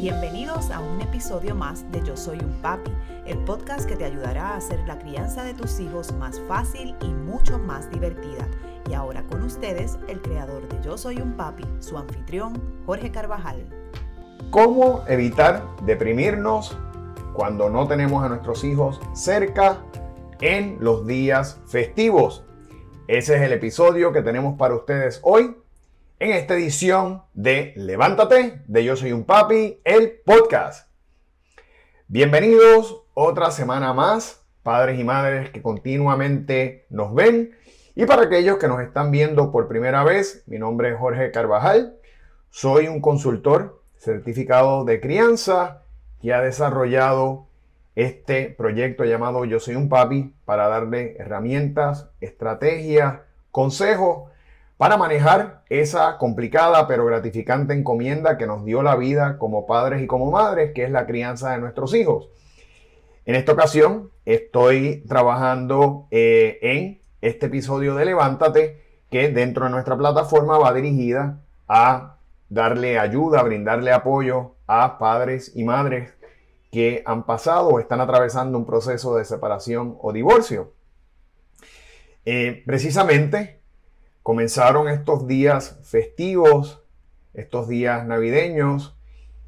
Bienvenidos a un episodio más de Yo Soy un Papi, el podcast que te ayudará a hacer la crianza de tus hijos más fácil y mucho más divertida. Y ahora con ustedes, el creador de Yo Soy un Papi, su anfitrión, Jorge Carvajal. ¿Cómo evitar deprimirnos cuando no tenemos a nuestros hijos cerca en los días festivos? Ese es el episodio que tenemos para ustedes hoy en esta edición de Levántate, de Yo Soy un Papi, el podcast. Bienvenidos otra semana más, padres y madres que continuamente nos ven. Y para aquellos que nos están viendo por primera vez, mi nombre es Jorge Carvajal. Soy un consultor certificado de crianza que ha desarrollado este proyecto llamado Yo Soy un Papi para darle herramientas, estrategias, consejos para manejar esa complicada pero gratificante encomienda que nos dio la vida como padres y como madres, que es la crianza de nuestros hijos. En esta ocasión estoy trabajando eh, en este episodio de Levántate, que dentro de nuestra plataforma va dirigida a darle ayuda, brindarle apoyo a padres y madres que han pasado o están atravesando un proceso de separación o divorcio. Eh, precisamente Comenzaron estos días festivos, estos días navideños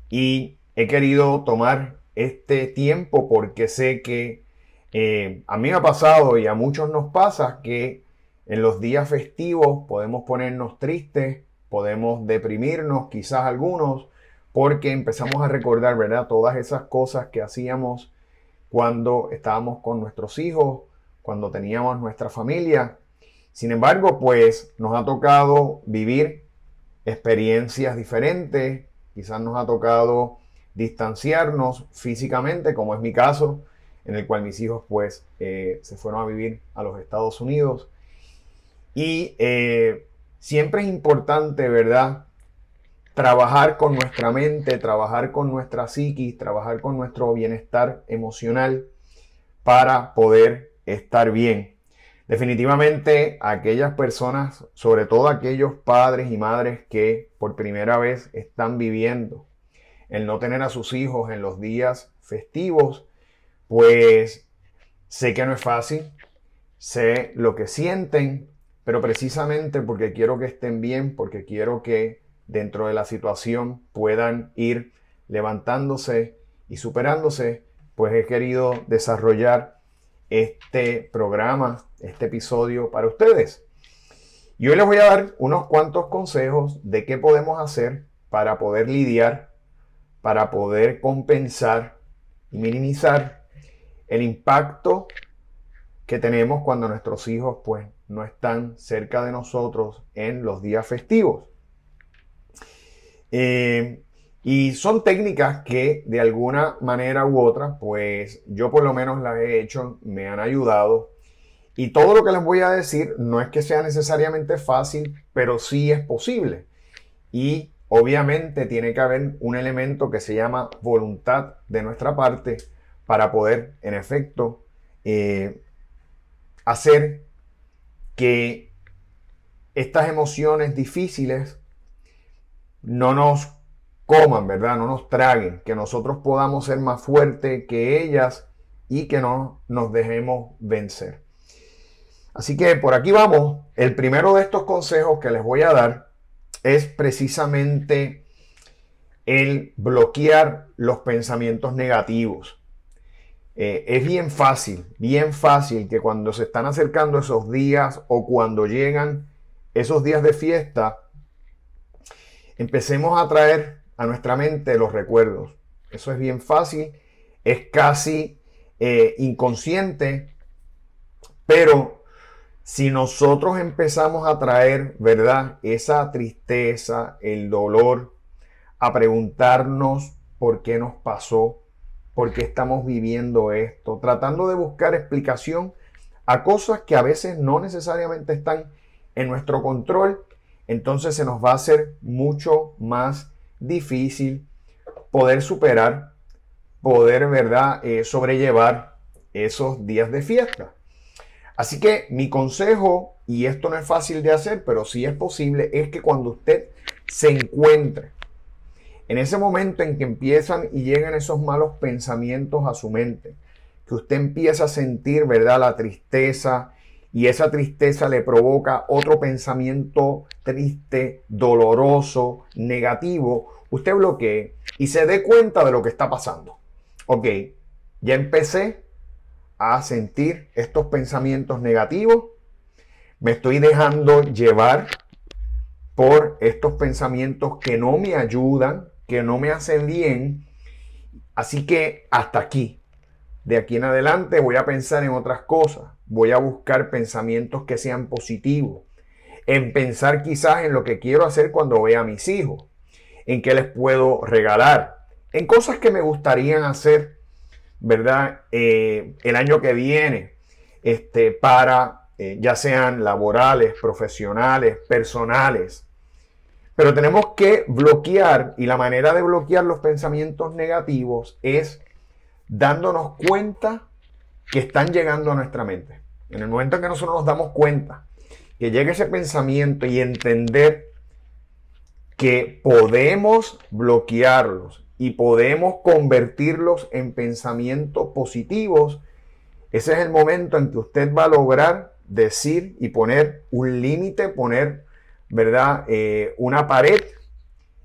y he querido tomar este tiempo porque sé que eh, a mí me ha pasado y a muchos nos pasa que en los días festivos podemos ponernos tristes, podemos deprimirnos, quizás algunos, porque empezamos a recordar, ¿verdad? Todas esas cosas que hacíamos cuando estábamos con nuestros hijos, cuando teníamos nuestra familia sin embargo, pues nos ha tocado vivir experiencias diferentes, quizás nos ha tocado distanciarnos físicamente, como es mi caso, en el cual mis hijos pues eh, se fueron a vivir a los Estados Unidos. Y eh, siempre es importante, ¿verdad? Trabajar con nuestra mente, trabajar con nuestra psiquis, trabajar con nuestro bienestar emocional para poder estar bien. Definitivamente aquellas personas, sobre todo aquellos padres y madres que por primera vez están viviendo el no tener a sus hijos en los días festivos, pues sé que no es fácil, sé lo que sienten, pero precisamente porque quiero que estén bien, porque quiero que dentro de la situación puedan ir levantándose y superándose, pues he querido desarrollar este programa, este episodio para ustedes. Y hoy les voy a dar unos cuantos consejos de qué podemos hacer para poder lidiar, para poder compensar y minimizar el impacto que tenemos cuando nuestros hijos pues no están cerca de nosotros en los días festivos. Eh, y son técnicas que de alguna manera u otra, pues yo por lo menos las he hecho, me han ayudado. Y todo lo que les voy a decir no es que sea necesariamente fácil, pero sí es posible. Y obviamente tiene que haber un elemento que se llama voluntad de nuestra parte para poder, en efecto, eh, hacer que estas emociones difíciles no nos coman, ¿verdad? No nos traguen, que nosotros podamos ser más fuertes que ellas y que no nos dejemos vencer. Así que por aquí vamos. El primero de estos consejos que les voy a dar es precisamente el bloquear los pensamientos negativos. Eh, es bien fácil, bien fácil que cuando se están acercando esos días o cuando llegan esos días de fiesta, empecemos a traer a nuestra mente los recuerdos. Eso es bien fácil, es casi eh, inconsciente, pero si nosotros empezamos a traer, ¿verdad? Esa tristeza, el dolor, a preguntarnos por qué nos pasó, por qué estamos viviendo esto, tratando de buscar explicación a cosas que a veces no necesariamente están en nuestro control, entonces se nos va a hacer mucho más difícil poder superar, poder, ¿verdad?, eh, sobrellevar esos días de fiesta. Así que mi consejo, y esto no es fácil de hacer, pero sí es posible, es que cuando usted se encuentre En ese momento en que empiezan y llegan esos malos pensamientos a su mente, que usted empieza a sentir, ¿verdad? La tristeza y esa tristeza le provoca otro pensamiento triste, doloroso, negativo, usted bloquee y se dé cuenta de lo que está pasando. Ok, ya empecé a sentir estos pensamientos negativos, me estoy dejando llevar por estos pensamientos que no me ayudan, que no me hacen bien. Así que hasta aquí. De aquí en adelante voy a pensar en otras cosas. Voy a buscar pensamientos que sean positivos. En pensar quizás en lo que quiero hacer cuando vea a mis hijos. En qué les puedo regalar. En cosas que me gustarían hacer, ¿verdad? Eh, el año que viene. Este, para eh, ya sean laborales, profesionales, personales. Pero tenemos que bloquear y la manera de bloquear los pensamientos negativos es dándonos cuenta que están llegando a nuestra mente. En el momento en que nosotros nos damos cuenta que llega ese pensamiento y entender que podemos bloquearlos y podemos convertirlos en pensamientos positivos, ese es el momento en que usted va a lograr decir y poner un límite, poner ¿verdad? Eh, una pared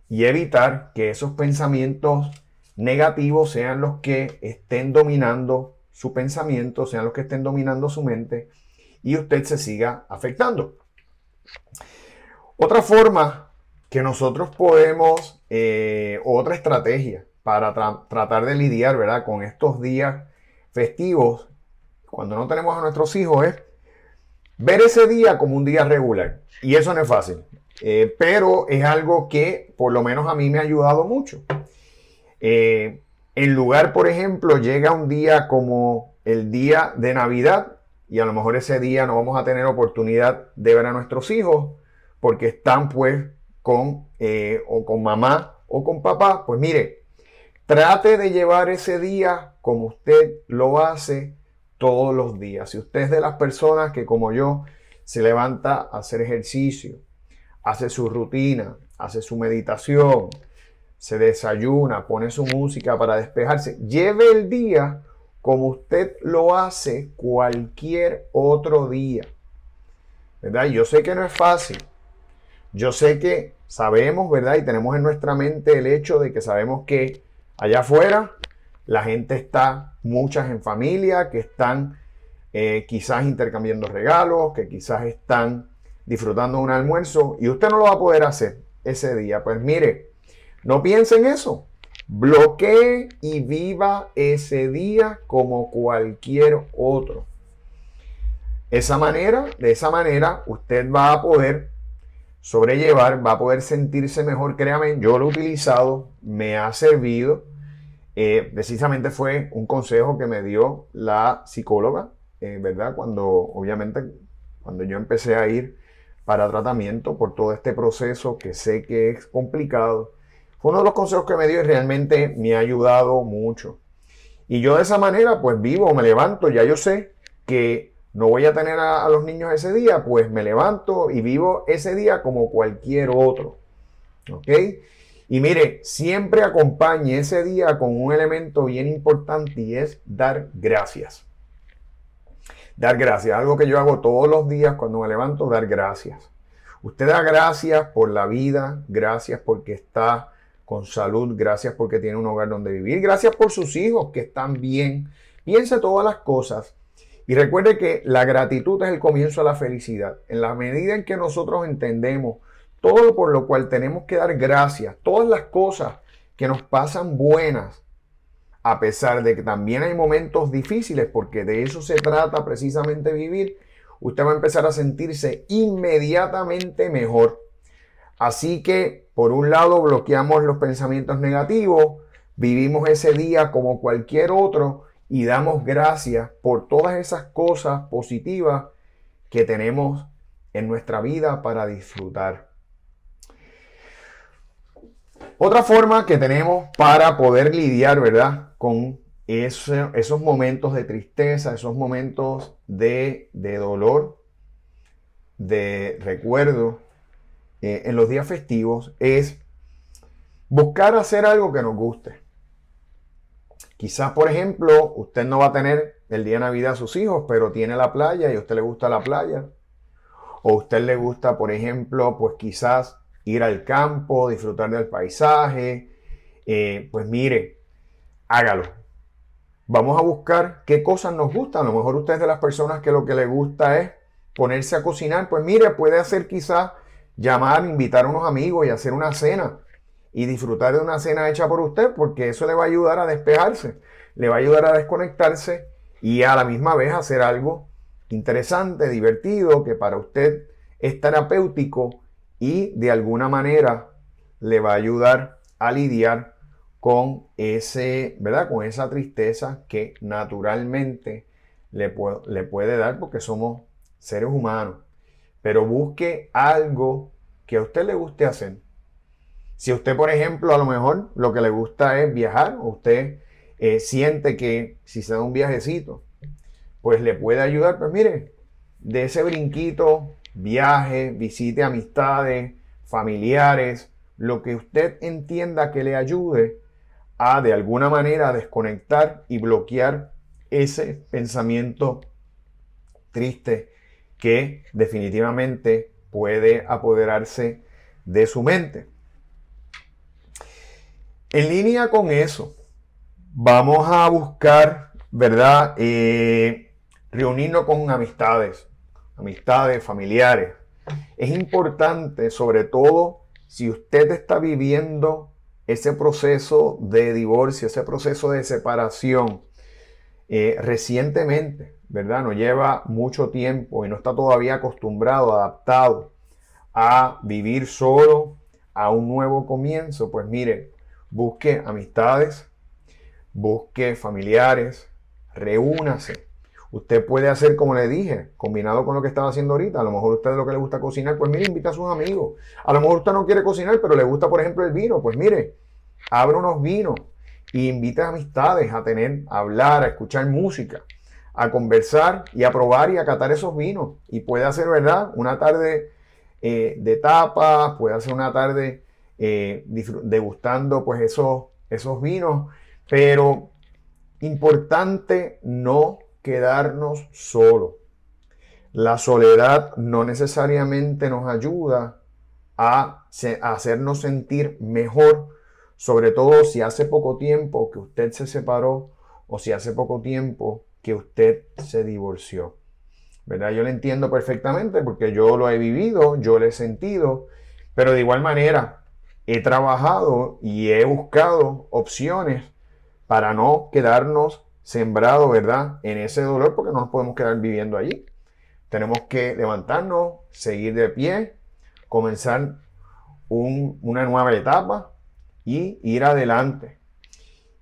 y evitar que esos pensamientos negativos sean los que estén dominando su pensamiento, sean los que estén dominando su mente y usted se siga afectando. Otra forma que nosotros podemos, eh, otra estrategia para tratar de lidiar ¿verdad? con estos días festivos, cuando no tenemos a nuestros hijos, es ver ese día como un día regular. Y eso no es fácil. Eh, pero es algo que por lo menos a mí me ha ayudado mucho. Eh, en lugar, por ejemplo, llega un día como el día de Navidad y a lo mejor ese día no vamos a tener oportunidad de ver a nuestros hijos porque están pues con eh, o con mamá o con papá. Pues mire, trate de llevar ese día como usted lo hace todos los días. Si usted es de las personas que como yo se levanta a hacer ejercicio, hace su rutina, hace su meditación, se desayuna, pone su música para despejarse, lleve el día como usted lo hace cualquier otro día. ¿Verdad? Yo sé que no es fácil. Yo sé que sabemos, ¿verdad? Y tenemos en nuestra mente el hecho de que sabemos que allá afuera la gente está, muchas en familia, que están eh, quizás intercambiando regalos, que quizás están disfrutando un almuerzo y usted no lo va a poder hacer ese día. Pues mire, no piense en eso. Bloquee y viva ese día como cualquier otro. Esa manera, de esa manera, usted va a poder sobrellevar, va a poder sentirse mejor. Créame, yo lo he utilizado, me ha servido. Eh, precisamente fue un consejo que me dio la psicóloga eh, ¿verdad? Cuando, obviamente, cuando yo empecé a ir para tratamiento por todo este proceso que sé que es complicado, uno de los consejos que me dio y realmente me ha ayudado mucho. Y yo de esa manera, pues vivo, me levanto, ya yo sé que no voy a tener a, a, los niños ese día, pues me levanto y vivo ese día como cualquier otro. ¿Ok? Y mire, siempre acompañe ese día con un elemento bien importante y es dar gracias. Dar gracias, algo que yo hago todos los días cuando me levanto, dar gracias. Usted da gracias por la vida, gracias porque está con salud, gracias porque tiene un hogar donde vivir, gracias por sus hijos que están bien. Piense todas las cosas y recuerde que la gratitud es el comienzo de la felicidad. En la medida en que nosotros entendemos todo por lo cual tenemos que dar gracias, todas las cosas que nos pasan buenas, a pesar de que también hay momentos difíciles, porque de eso se trata precisamente vivir, usted va a empezar a sentirse inmediatamente mejor. Así que, por un lado, bloqueamos los pensamientos negativos, vivimos ese día como cualquier otro y damos gracias por todas esas cosas positivas que tenemos en nuestra vida para disfrutar. Otra forma que tenemos para poder lidiar, ¿verdad? Con esos momentos de tristeza, esos momentos de, dolor, de recuerdo eh, en los días festivos es buscar hacer algo que nos guste. Quizás, por ejemplo, usted no va a tener el día de Navidad a sus hijos, pero tiene la playa y a usted le gusta la playa. O a usted le gusta, por ejemplo, pues quizás ir al campo, disfrutar del paisaje. Eh, pues mire, hágalo. Vamos a buscar qué cosas nos gustan. A lo mejor usted es de las personas que lo que le gusta es ponerse a cocinar. Pues mire, puede hacer quizás llamar, invitar a unos amigos y hacer una cena y disfrutar de una cena hecha por usted, porque eso le va a ayudar a despejarse, le va a ayudar a desconectarse y a la misma vez hacer algo interesante, divertido, que para usted es terapéutico y de alguna manera le va a ayudar a lidiar con ese, ¿verdad? Con esa tristeza que naturalmente le, le puede dar porque somos seres humanos. Pero busque algo que a usted le guste hacer. Si usted, por ejemplo, a lo mejor lo que le gusta es viajar, o usted eh, siente que si se da un viajecito, pues le puede ayudar, pues mire, de ese brinquito, viaje, visite amistades, familiares, lo que usted entienda que le ayude a de alguna manera desconectar y bloquear ese pensamiento triste que definitivamente puede apoderarse de su mente. En línea con eso, vamos a buscar, ¿verdad? Eh, reunirnos con amistades, amistades, familiares. Es importante, sobre todo, si usted está viviendo ese proceso de divorcio, ese proceso de separación eh, recientemente, ¿verdad? No lleva mucho tiempo y no está todavía acostumbrado, adaptado a vivir solo, a un nuevo comienzo, pues mire, busque amistades, busque familiares, reúnase. Usted puede hacer como le dije, combinado con lo que estaba haciendo ahorita. A lo mejor a usted lo que le gusta cocinar, pues mire, invita a sus amigos. A lo mejor usted no quiere cocinar, pero le gusta, por ejemplo, el vino. Pues mire, abre unos vinos e invite a amistades a tener, a hablar, a escuchar música, a conversar y a probar y a catar esos vinos. Y puede hacer, ¿verdad? Una tarde eh, de tapas, puede hacer una tarde eh, degustando pues esos, esos vinos, pero importante no quedarnos solos. La soledad no necesariamente nos ayuda a hacernos sentir mejor, sobre todo si hace poco tiempo que usted se separó o si hace poco tiempo que usted se divorció. ¿verdad? Yo lo entiendo perfectamente porque yo lo he vivido, yo lo he sentido, pero de igual manera he trabajado y he buscado opciones para no quedarnos sembrados, ¿verdad? En ese dolor porque no nos podemos quedar viviendo allí. Tenemos que levantarnos, seguir de pie, comenzar una nueva etapa y ir adelante.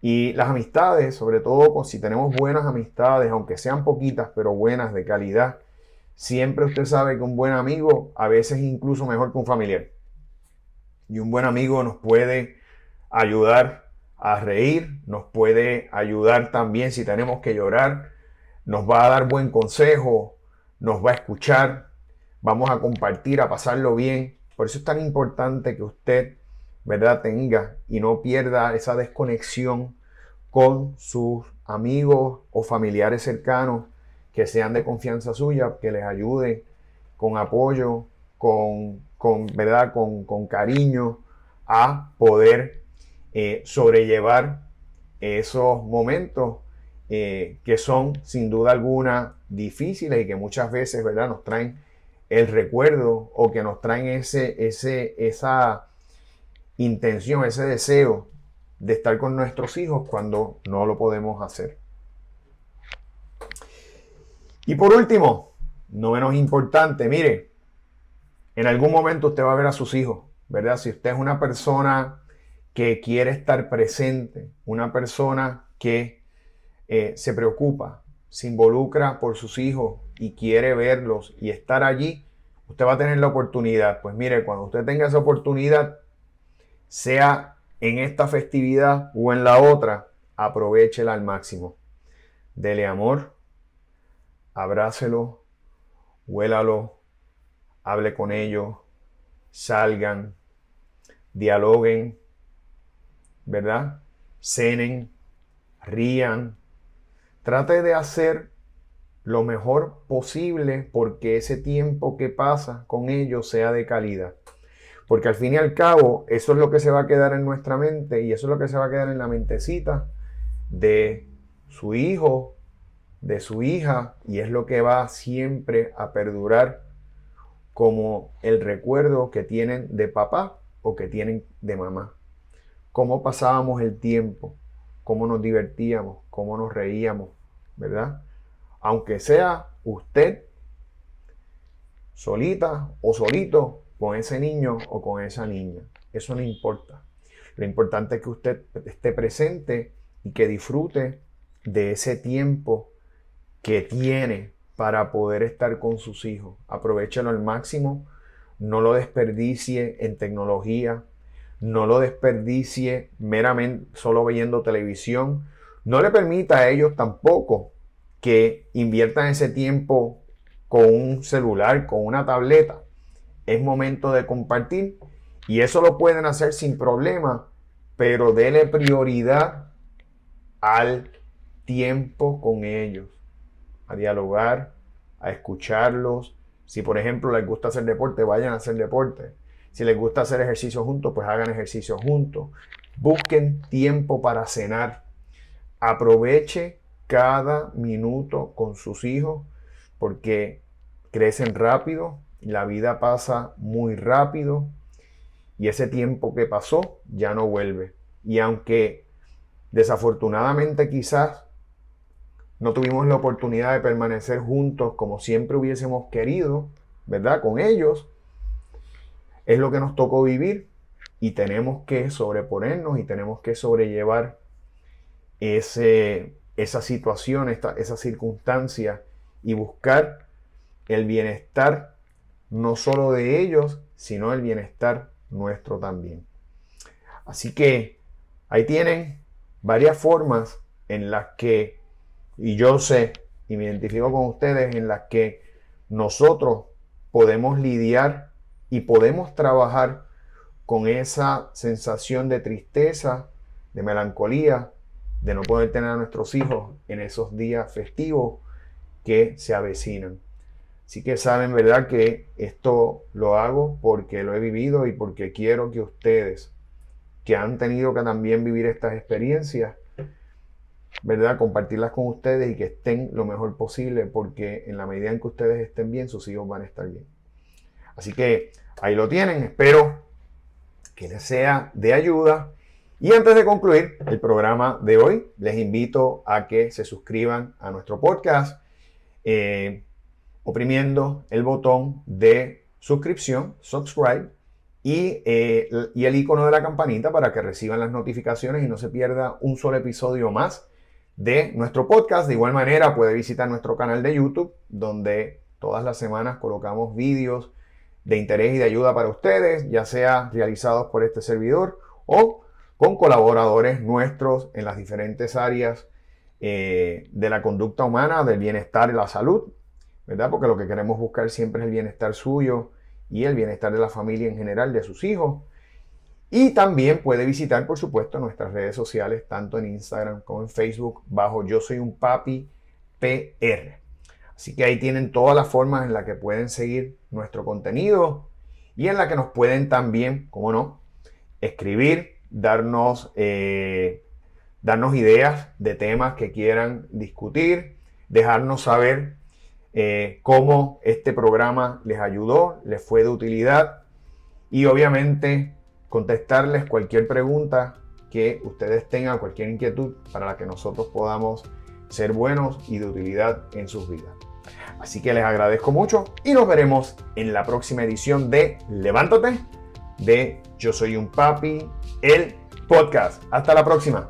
Y las amistades, sobre todo si tenemos buenas amistades, aunque sean poquitas, pero buenas de calidad, siempre usted sabe que un buen amigo a veces incluso mejor que un familiar. Y un buen amigo nos puede ayudar a reír, nos puede ayudar también si tenemos que llorar, nos va a dar buen consejo, nos va a escuchar, vamos a compartir, a pasarlo bien. Por eso es tan importante que usted, ¿verdad?, tenga y no pierda esa desconexión con sus amigos o familiares cercanos que sean de confianza suya, que les ayude con apoyo, con con, ¿verdad? Con, cariño a poder eh, sobrellevar esos momentos eh, que son sin duda alguna difíciles y que muchas veces ¿verdad? nos traen el recuerdo o que nos traen ese, ese, esa intención, ese deseo de estar con nuestros hijos cuando no lo podemos hacer. Y por último, no menos importante, mire, en algún momento usted va a ver a sus hijos, ¿verdad? Si usted es una persona que quiere estar presente, una persona que eh, se preocupa, se involucra por sus hijos y quiere verlos y estar allí, usted va a tener la oportunidad. Pues mire, cuando usted tenga esa oportunidad, sea en esta festividad o en la otra, aprovechela al máximo. Dele amor, abrácelo, huélalo, hable con ellos, salgan, dialoguen, ¿verdad? Cenen, rían. Trate de hacer lo mejor posible porque ese tiempo que pasa con ellos sea de calidad. Porque al fin y al cabo, eso es lo que se va a quedar en nuestra mente y eso es lo que se va a quedar en la mentecita de su hijo, de su hija, y es lo que va siempre a perdurar como el recuerdo que tienen de papá o que tienen de mamá. Cómo pasábamos el tiempo, cómo nos divertíamos, cómo nos reíamos, ¿verdad? Aunque sea usted solita o solito con ese niño o con esa niña. Eso no importa. Lo importante es que usted esté presente y que disfrute de ese tiempo que tiene para poder estar con sus hijos. Aprovechalo al máximo, no lo desperdicie en tecnología, no lo desperdicie meramente solo viendo televisión. No le permita a ellos tampoco que inviertan ese tiempo con un celular, con una tableta es momento de compartir y eso lo pueden hacer sin problema, pero dele prioridad al tiempo con ellos, a dialogar, a escucharlos. Si por ejemplo les gusta hacer deporte, vayan a hacer deporte. Si les gusta hacer ejercicio juntos, pues hagan ejercicio juntos. Busquen tiempo para cenar. Aproveche cada minuto con sus hijos porque crecen rápido, la vida pasa muy rápido y ese tiempo que pasó ya no vuelve. Y aunque desafortunadamente quizás no tuvimos la oportunidad de permanecer juntos como siempre hubiésemos querido, ¿verdad? Con ellos, es lo que nos tocó vivir y tenemos que sobreponernos y tenemos que sobrellevar ese, esa situación, esta, esa circunstancia y buscar el bienestar no solo de ellos, sino el bienestar nuestro también. Así que ahí tienen varias formas en las que, y yo sé, y me identifico con ustedes, en las que nosotros podemos lidiar y podemos trabajar con esa sensación de tristeza, de melancolía, de no poder tener a nuestros hijos en esos días festivos que se avecinan. Así que saben, ¿verdad? Que esto lo hago porque lo he vivido y porque quiero que ustedes, que han tenido que también vivir estas experiencias, ¿verdad? Compartirlas con ustedes y que estén lo mejor posible porque en la medida en que ustedes estén bien, sus hijos van a estar bien. Así que ahí lo tienen. Espero que les sea de ayuda. Y antes de concluir el programa de hoy, les invito a que se suscriban a nuestro podcast. Eh, oprimiendo el botón de suscripción, subscribe, y, eh, y, el icono de la campanita para que reciban las notificaciones y no se pierda un solo episodio más de nuestro podcast. De igual manera puede visitar nuestro canal de YouTube donde todas las semanas colocamos vídeos de interés y de ayuda para ustedes, ya sea realizados por este servidor o con colaboradores nuestros en las diferentes áreas eh, de la conducta humana, del bienestar y la salud. ¿Verdad? Porque lo que queremos buscar siempre es el bienestar suyo y el bienestar de la familia en general, de sus hijos. Y también puede visitar, por supuesto, nuestras redes sociales, tanto en Instagram como en Facebook, bajo Yo Soy un Papi PR. Así que ahí tienen todas las formas en las que pueden seguir nuestro contenido y en la que nos pueden también, como no, escribir, darnos, eh, darnos ideas de temas que quieran discutir, dejarnos saber eh, cómo este programa les ayudó, les fue de utilidad y obviamente contestarles cualquier pregunta que ustedes tengan, cualquier inquietud para la que nosotros podamos ser buenos y de utilidad en sus vidas. Así que les agradezco mucho y nos veremos en la próxima edición de Levántate de Yo Soy un Papi, el podcast. Hasta la próxima.